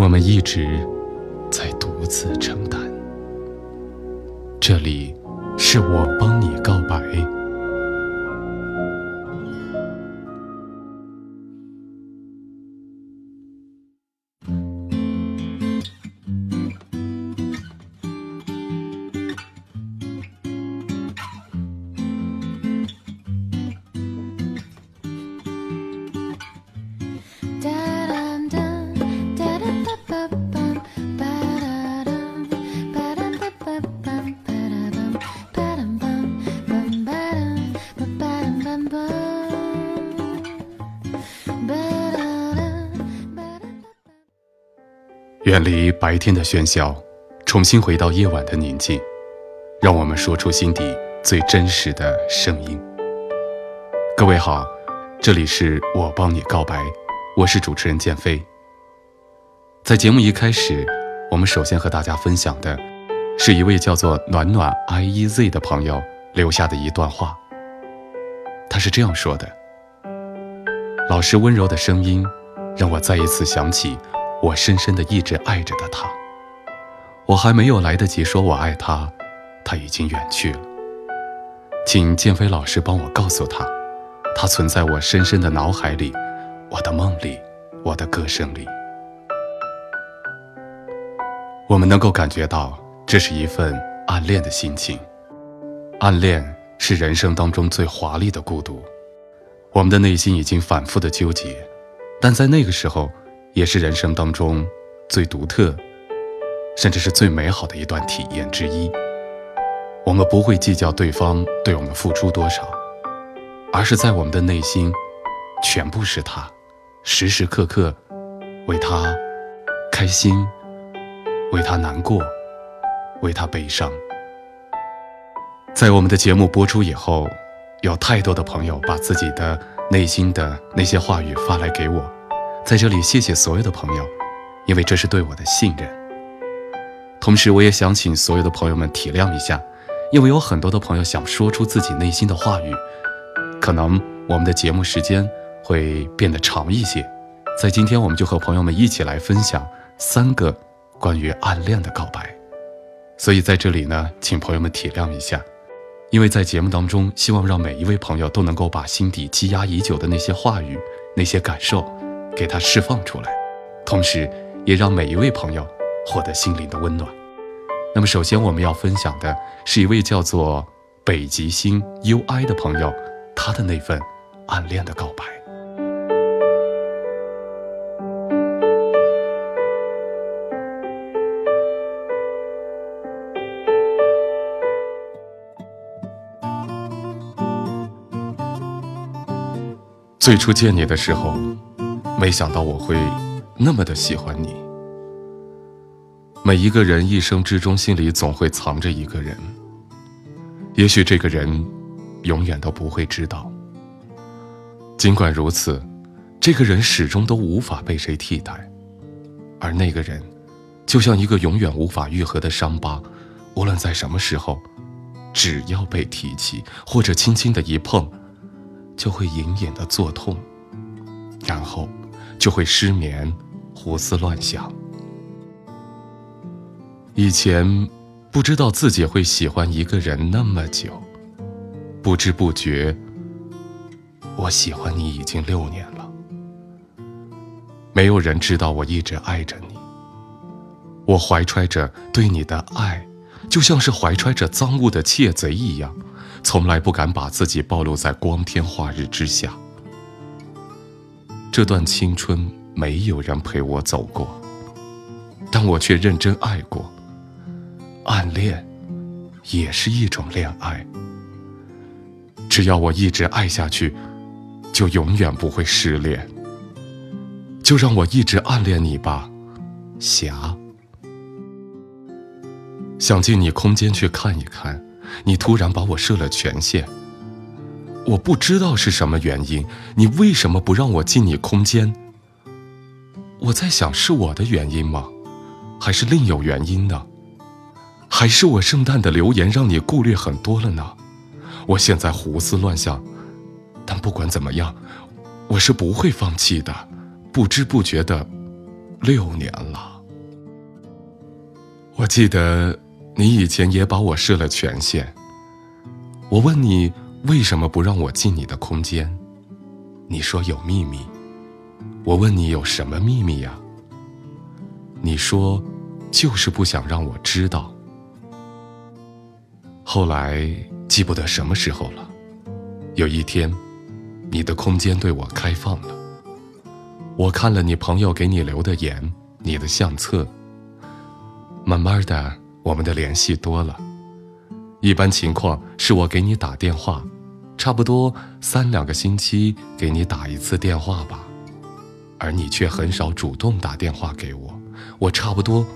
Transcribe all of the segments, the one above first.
我们一直在独自承担。这里是我帮你告白。远离白天的喧嚣，重新回到夜晚的宁静，让我们说出心底最真实的声音。各位好，这里是我帮你告白，我是主持人建飞。在节目一开始，我们首先和大家分享的，是一位叫做暖暖 i e z 的朋友留下的一段话。他是这样说的：“老师温柔的声音，让我再一次想起。”我深深的一直爱着的他，我还没有来得及说我爱他，他已经远去了。请建飞老师帮我告诉他，他存在我深深的脑海里，我的梦里，我的歌声里。我们能够感觉到，这是一份暗恋的心情。暗恋是人生当中最华丽的孤独，我们的内心已经反复的纠结，但在那个时候。也是人生当中最独特，甚至是最美好的一段体验之一。我们不会计较对方对我们付出多少，而是在我们的内心，全部是他，时时刻刻为他开心，为他难过，为他悲伤。在我们的节目播出以后，有太多的朋友把自己的内心的那些话语发来给我。在这里，谢谢所有的朋友，因为这是对我的信任。同时，我也想请所有的朋友们体谅一下，因为有很多的朋友想说出自己内心的话语，可能我们的节目时间会变得长一些。在今天，我们就和朋友们一起来分享三个关于暗恋的告白。所以在这里呢，请朋友们体谅一下，因为在节目当中，希望让每一位朋友都能够把心底积压已久的那些话语、那些感受。给他释放出来，同时也让每一位朋友获得心灵的温暖。那么，首先我们要分享的是一位叫做北极星 UI 的朋友，他的那份暗恋的告白。最初见你的时候。没想到我会那么的喜欢你。每一个人一生之中心里总会藏着一个人，也许这个人永远都不会知道。尽管如此，这个人始终都无法被谁替代，而那个人就像一个永远无法愈合的伤疤，无论在什么时候，只要被提起或者轻轻的一碰，就会隐隐的作痛，然后。就会失眠，胡思乱想。以前不知道自己会喜欢一个人那么久，不知不觉，我喜欢你已经六年了。没有人知道我一直爱着你。我怀揣着对你的爱，就像是怀揣着赃物的窃贼一样，从来不敢把自己暴露在光天化日之下。这段青春没有人陪我走过，但我却认真爱过。暗恋也是一种恋爱。只要我一直爱下去，就永远不会失恋。就让我一直暗恋你吧，霞。想进你空间去看一看，你突然把我设了权限。我不知道是什么原因，你为什么不让我进你空间？我在想，是我的原因吗？还是另有原因呢？还是我圣诞的留言让你顾虑很多了呢？我现在胡思乱想，但不管怎么样，我是不会放弃的。不知不觉的六年了，我记得你以前也把我设了权限。我问你为什么不让我进你的空间，你说有秘密。我问你有什么秘密呀？你说就是不想让我知道。后来记不得什么时候了，有一天，你的空间对我开放了。我看了你朋友给你留的言，你的相册。慢慢的，我们的联系多了。一般情况是我给你打电话，差不多三两个星期给你打一次电话吧，而你却很少主动打电话给我，我差不多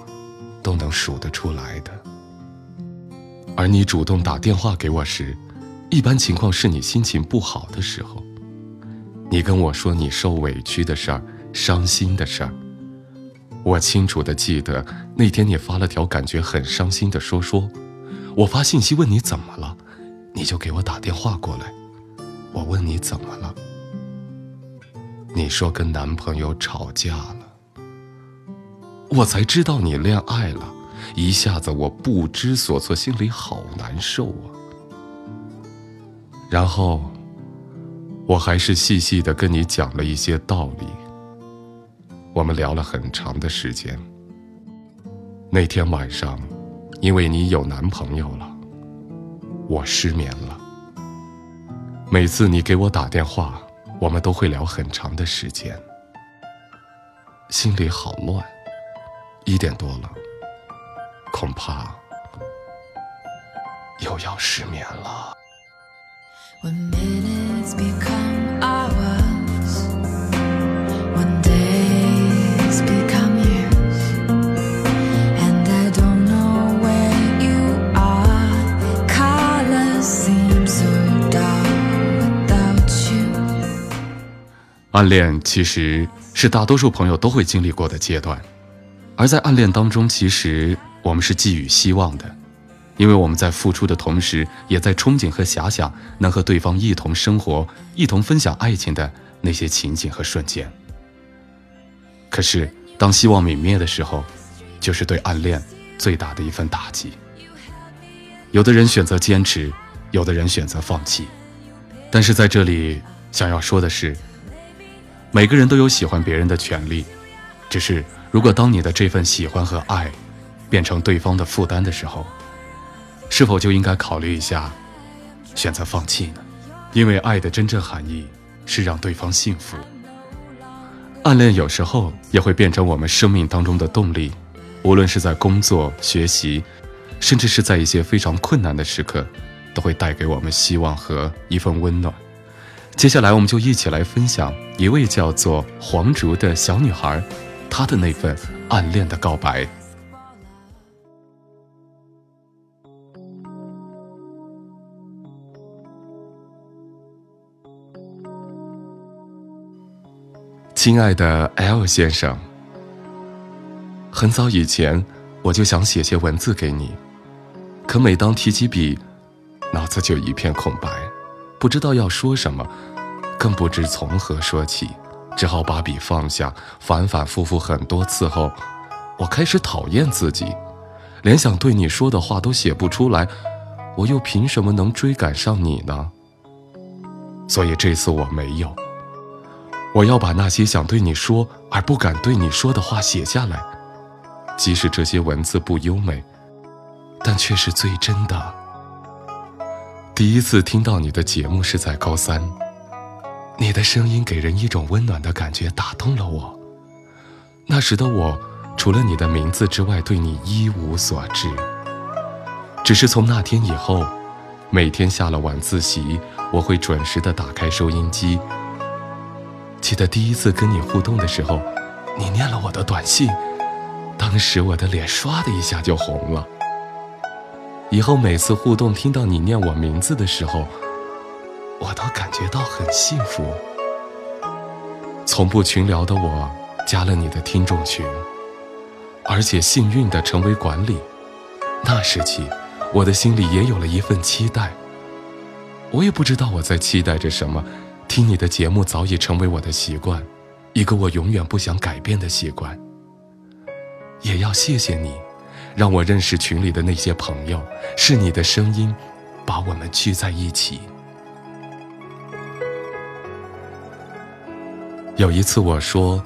都能数得出来的。而你主动打电话给我时，一般情况是你心情不好的时候。你跟我说你受委屈的事儿、伤心的事儿。我清楚的记得那天你发了条感觉很伤心的说说，我发信息问你怎么了，你就给我打电话过来。我问你怎么了，你说跟男朋友吵架了。我才知道你恋爱了。一下子我不知所措，心里好难受啊。然后，我还是细细的跟你讲了一些道理。我们聊了很长的时间。那天晚上，因为你有男朋友了，我失眠了。每次你给我打电话，我们都会聊很长的时间，心里好乱。一点多了。恐怕又要失眠了。暗恋其实是大多数朋友都会经历过的阶段，而在暗恋当中，其实。我们是寄予希望的，因为我们在付出的同时，也在憧憬和遐想能和对方一同生活、一同分享爱情的那些情景和瞬间。可是，当希望泯灭的时候，就是对暗恋最大的一份打击。有的人选择坚持，有的人选择放弃。但是在这里，想要说的是，每个人都有喜欢别人的权利，只是如果当你的这份喜欢和爱，变成对方的负担的时候，是否就应该考虑一下，选择放弃呢？因为爱的真正含义是让对方幸福。暗恋有时候也会变成我们生命当中的动力，无论是在工作、学习，甚至是在一些非常困难的时刻，都会带给我们希望和一份温暖。接下来，我们就一起来分享一位叫做黄竹的小女孩，她的那份暗恋的告白。亲爱的 L 先生，很早以前我就想写些文字给你，可每当提起笔，脑子就一片空白，不知道要说什么，更不知从何说起，只好把笔放下。反反复复很多次后，我开始讨厌自己，连想对你说的话都写不出来，我又凭什么能追赶上你呢？所以这次我没有。我要把那些想对你说而不敢对你说的话写下来，即使这些文字不优美，但却是最真的。第一次听到你的节目是在高三，你的声音给人一种温暖的感觉，打动了我。那时的我，除了你的名字之外，对你一无所知。只是从那天以后，每天下了晚自习，我会准时的打开收音机。记得第一次跟你互动的时候，你念了我的短信，当时我的脸唰的一下就红了。以后每次互动听到你念我名字的时候，我都感觉到很幸福。从不群聊的我，加了你的听众群，而且幸运的成为管理。那时起，我的心里也有了一份期待。我也不知道我在期待着什么，听你的节目早已成为我的习惯，一个我永远不想改变的习惯。也要谢谢你，让我认识群里的那些朋友，是你的声音，把我们聚在一起。有一次我说，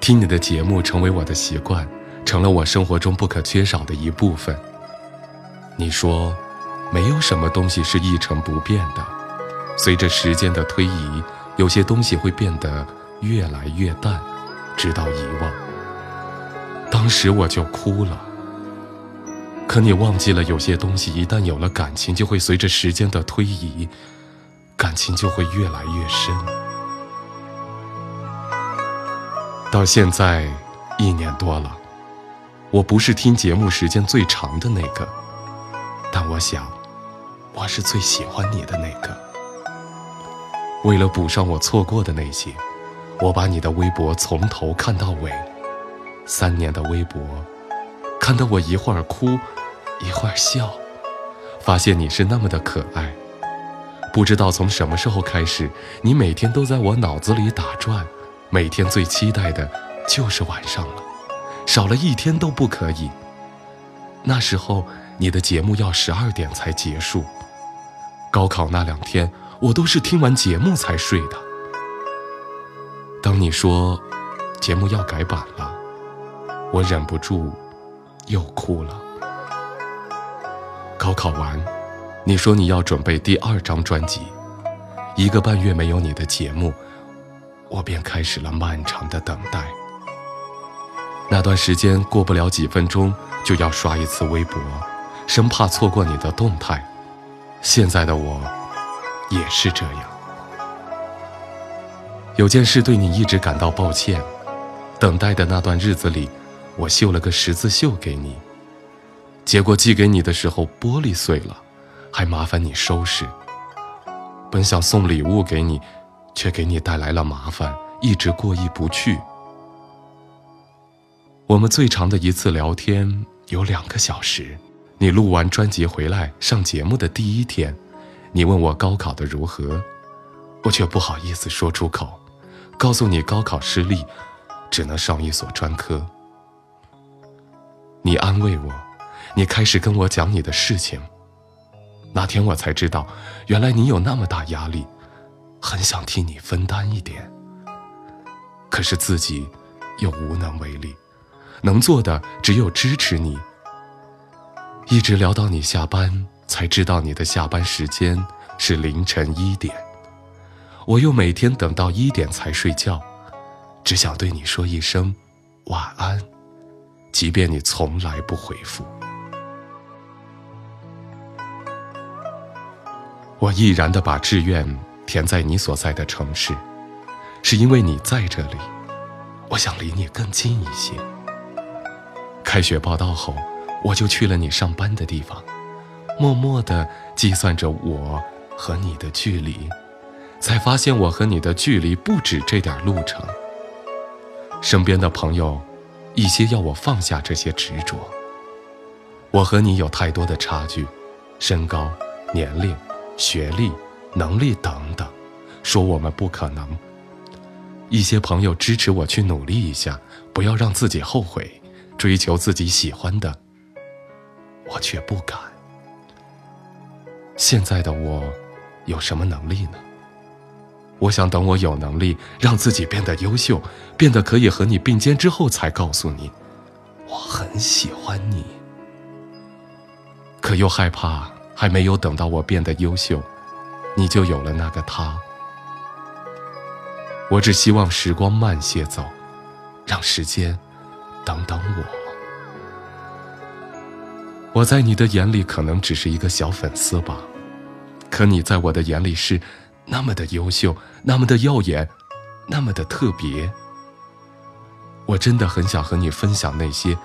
听你的节目成为我的习惯，成了我生活中不可缺少的一部分。你说，没有什么东西是一成不变的，随着时间的推移，有些东西会变得越来越淡，直到遗忘。当时我就哭了。可你忘记了，有些东西一旦有了感情，就会随着时间的推移，感情就会越来越深。到现在一年多了，我不是听节目时间最长的那个。但我想，我是最喜欢你的那个。为了补上我错过的那些，我把你的微博从头看到尾，三年的微博，看得我一会儿哭，一会儿笑，发现你是那么的可爱。不知道从什么时候开始，你每天都在我脑子里打转，每天最期待的就是晚上了，少了一天都不可以。那时候。你的节目要十二点才结束。高考那两天，我都是听完节目才睡的。当你说节目要改版了，我忍不住又哭了。高考完，你说你要准备第二张专辑，一个半月没有你的节目，我便开始了漫长的等待。那段时间过不了几分钟就要刷一次微博。生怕错过你的动态，现在的我也是这样。有件事对你一直感到抱歉，等待的那段日子里，我绣了个十字绣给你，结果寄给你的时候玻璃碎了，还麻烦你收拾。本想送礼物给你，却给你带来了麻烦，一直过意不去。我们最长的一次聊天有两个小时。你录完专辑回来上节目的第一天，你问我高考的如何，我却不好意思说出口，告诉你高考失利，只能上一所专科。你安慰我，你开始跟我讲你的事情。那天我才知道，原来你有那么大压力，很想替你分担一点，可是自己又无能为力，能做的只有支持你。一直聊到你下班，才知道你的下班时间是凌晨一点。我又每天等到一点才睡觉，只想对你说一声晚安，即便你从来不回复。我毅然的把志愿填在你所在的城市，是因为你在这里，我想离你更近一些。开学报到后。我就去了你上班的地方，默默地计算着我和你的距离，才发现我和你的距离不止这点路程。身边的朋友，一些要我放下这些执着。我和你有太多的差距，身高、年龄、学历、能力等等，说我们不可能。一些朋友支持我去努力一下，不要让自己后悔，追求自己喜欢的。我却不敢。现在的我，有什么能力呢？我想等我有能力让自己变得优秀，变得可以和你并肩之后，才告诉你，我很喜欢你。可又害怕，还没有等到我变得优秀，你就有了那个他。我只希望时光慢些走，让时间等等我。我在你的眼里可能只是一个小粉丝吧，可你在我的眼里是那么的优秀，那么的耀眼，那么的特别。我真的很想和你分享那些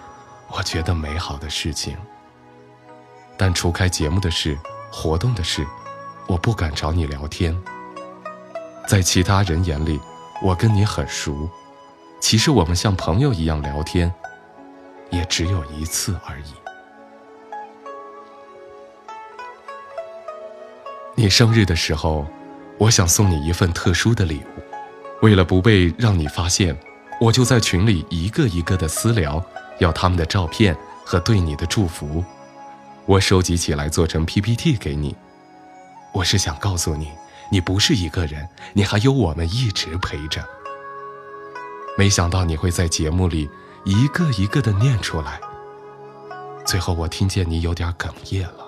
我觉得美好的事情。但除开节目的事、活动的事，我不敢找你聊天。在其他人眼里，我跟你很熟，其实我们像朋友一样聊天，也只有一次而已。你生日的时候，我想送你一份特殊的礼物。为了不被让你发现，我就在群里一个一个的私聊，要他们的照片和对你的祝福。我收集起来做成 PPT 给你。我是想告诉你，你不是一个人，你还有我们一直陪着。没想到你会在节目里一个一个的念出来。最后我听见你有点哽咽了。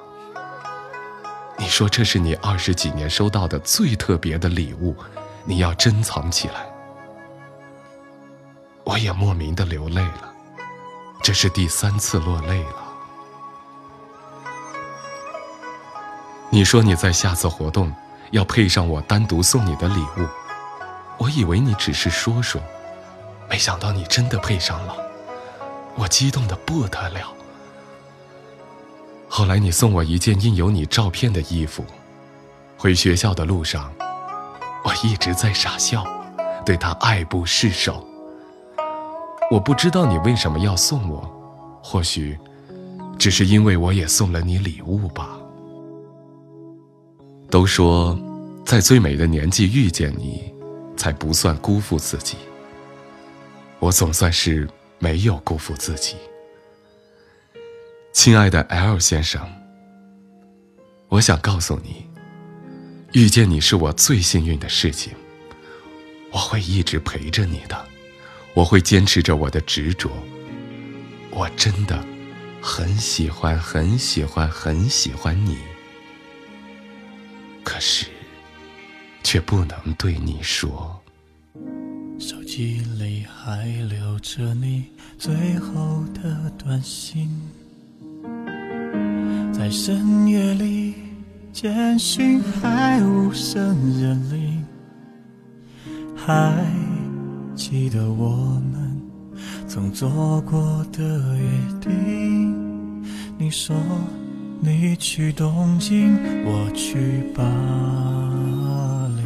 你说这是你二十几年收到的最特别的礼物，你要珍藏起来。我也莫名的流泪了，这是第三次落泪了。你说你在下次活动要配上我单独送你的礼物，我以为你只是说说，没想到你真的配上了，我激动的不得了。后来你送我一件印有你照片的衣服，回学校的路上，我一直在傻笑，对他爱不释手。我不知道你为什么要送我，或许，只是因为我也送了你礼物吧。都说，在最美的年纪遇见你，才不算辜负自己。我总算是没有辜负自己。亲爱的 L 先生，我想告诉你，遇见你是我最幸运的事情。我会一直陪着你的，我会坚持着我的执着。我真的很喜欢，很喜欢，很喜欢你。可是，却不能对你说。手机里还留着你最后的短信。在深夜里，简讯还无声人铃。还记得我们曾做过的约定。你说你去东京，我去巴黎。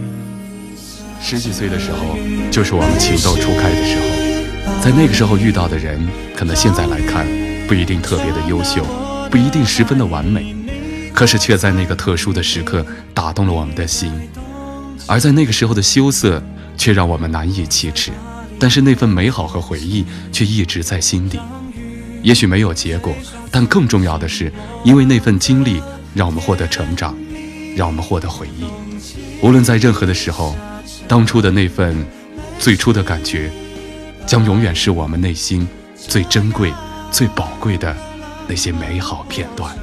十几岁的时候，就是我们情窦初开的时候，在那个时候遇到的人，可能现在来看不一定特别的优秀。不一定十分的完美，可是却在那个特殊的时刻打动了我们的心，而在那个时候的羞涩却让我们难以启齿，但是那份美好和回忆却一直在心底。也许没有结果，但更重要的是，因为那份经历让我们获得成长，让我们获得回忆。无论在任何的时候，当初的那份最初的感觉，将永远是我们内心最珍贵、最宝贵的。那些美好片段，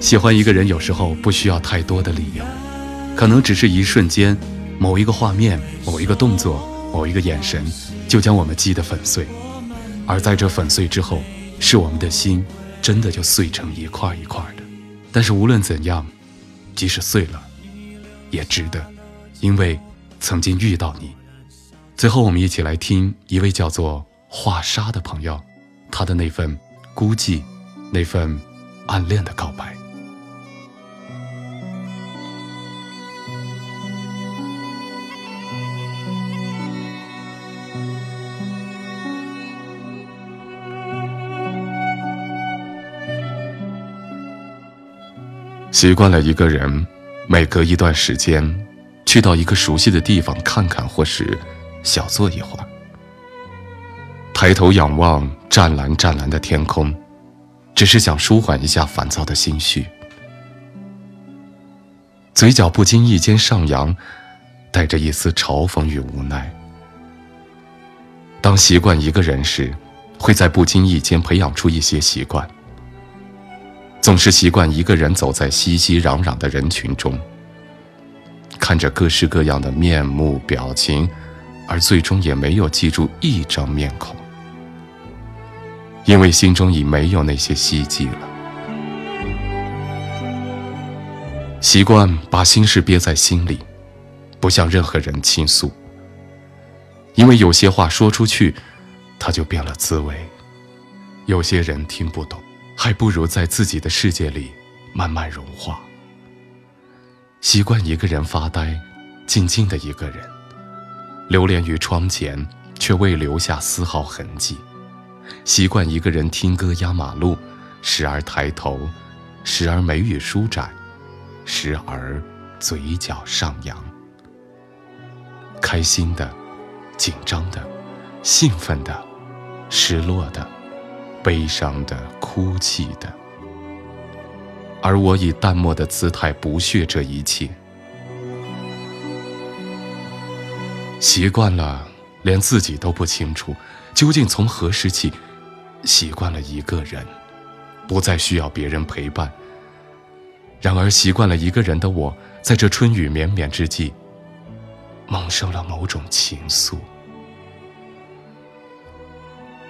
喜欢一个人有时候不需要太多的理由，可能只是一瞬间，某一个画面、某一个动作、某一个眼神，就将我们击得粉碎。而在这粉碎之后，是我们的心真的就碎成一块一块的。但是无论怎样，即使碎了，也值得，因为曾经遇到你。最后，我们一起来听一位叫做华沙的朋友，他的那份。孤寂，那份暗恋的告白。习惯了一个人，每隔一段时间，去到一个熟悉的地方看看，或是小坐一会儿。抬头仰望湛蓝湛蓝的天空，只是想舒缓一下烦躁的心绪。嘴角不经意间上扬，带着一丝嘲讽与无奈。当习惯一个人时，会在不经意间培养出一些习惯。总是习惯一个人走在熙熙攘攘的人群中，看着各式各样的面目表情，而最终也没有记住一张面孔。因为心中已没有那些希冀了，习惯把心事憋在心里，不向任何人倾诉。因为有些话说出去，它就变了滋味。有些人听不懂，还不如在自己的世界里慢慢融化。习惯一个人发呆，静静的一个人，流连于窗前，却未留下丝毫痕迹。习惯一个人听歌压马路，时而抬头，时而眉宇舒展，时而嘴角上扬。开心的，紧张的，兴奋的，失落的，悲伤的，哭泣的。而我以淡漠的姿态不屑这一切，习惯了，连自己都不清楚，究竟从何时起，习惯了一个人，不再需要别人陪伴。然而，习惯了一个人的我，在这春雨绵绵之际，萌生了某种情愫。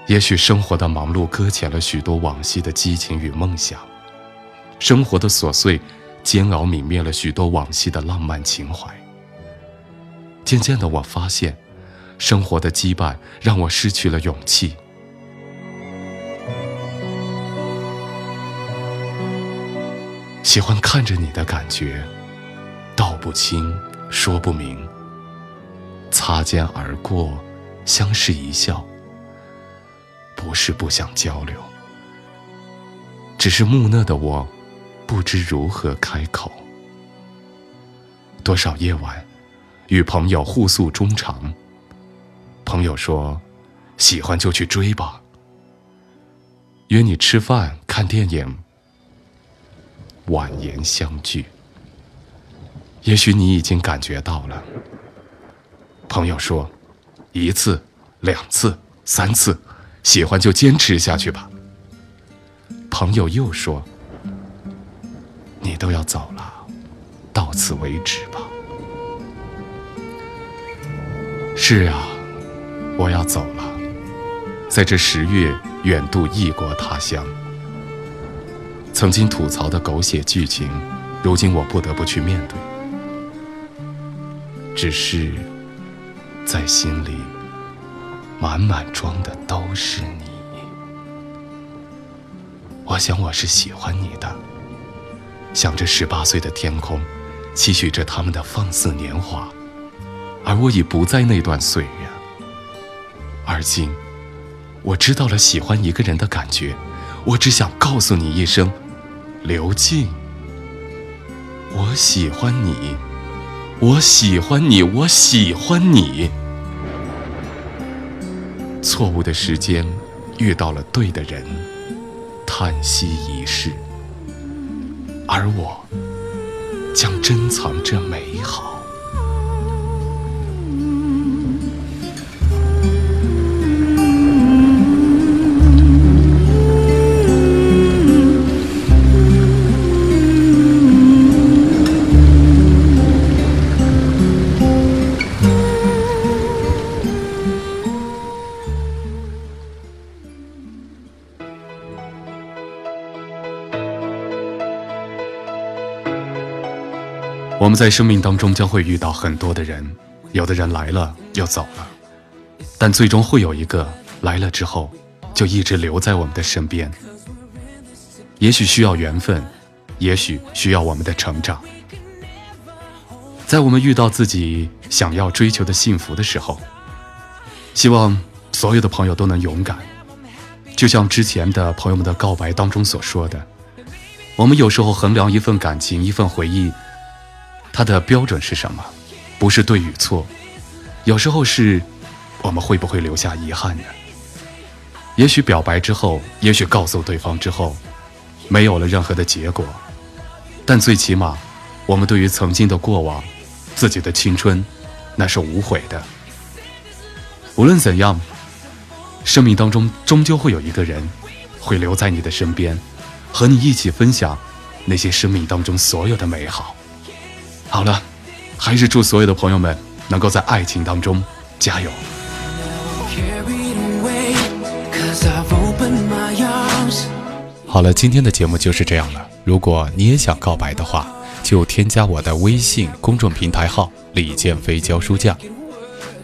也许生活的忙碌搁浅了许多往昔的激情与梦想。生活的琐碎、煎熬泯灭了许多往昔的浪漫情怀。渐渐的，我发现，生活的羁绊让我失去了勇气。喜欢看着你的感觉，道不清，说不明。擦肩而过，相视一笑，不是不想交流，只是木讷的我。不知如何开口。多少夜晚，与朋友互诉衷肠。朋友说：“喜欢就去追吧。”约你吃饭、看电影，婉言相聚。也许你已经感觉到了。朋友说：“一次、两次、三次，喜欢就坚持下去吧。”朋友又说。你都要走了，到此为止吧。是啊，我要走了，在这十月远渡异国他乡。曾经吐槽的狗血剧情，如今我不得不去面对。只是，在心里满满装的都是你。我想我是喜欢你的。想着十八岁的天空，期许着他们的放肆年华，而我已不在那段岁月。而今，我知道了喜欢一个人的感觉，我只想告诉你一声：刘静，我喜欢你，我喜欢你，我喜欢你。错误的时间，遇到了对的人，叹息一世。而我将珍藏这美好。我们在生命当中将会遇到很多的人，有的人来了又走了，但最终会有一个来了之后就一直留在我们的身边。也许需要缘分，也许需要我们的成长。在我们遇到自己想要追求的幸福的时候，希望所有的朋友都能勇敢。就像之前的朋友们的告白当中所说的，我们有时候衡量一份感情、一份回忆。它的标准是什么？不是对与错，有时候是，我们会不会留下遗憾呢？也许表白之后，也许告诉对方之后，没有了任何的结果，但最起码，我们对于曾经的过往，自己的青春，那是无悔的。无论怎样，生命当中终究会有一个人，会留在你的身边，和你一起分享那些生命当中所有的美好。好了，还是祝所有的朋友们能够在爱情当中加油。好了，今天的节目就是这样了。如果你也想告白的话，就添加我的微信公众平台号“李建飞教书匠”。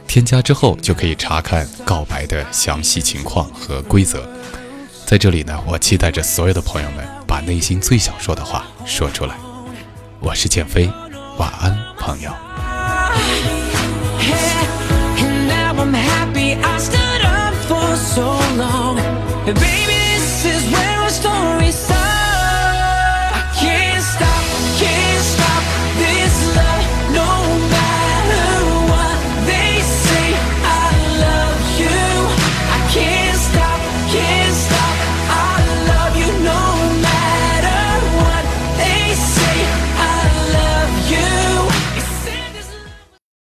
添加之后就可以查看告白的详细情况和规则。在这里呢，我期待着所有的朋友们把内心最想说的话说出来。我是建飞，晚安，朋友。Baby, this is where I start.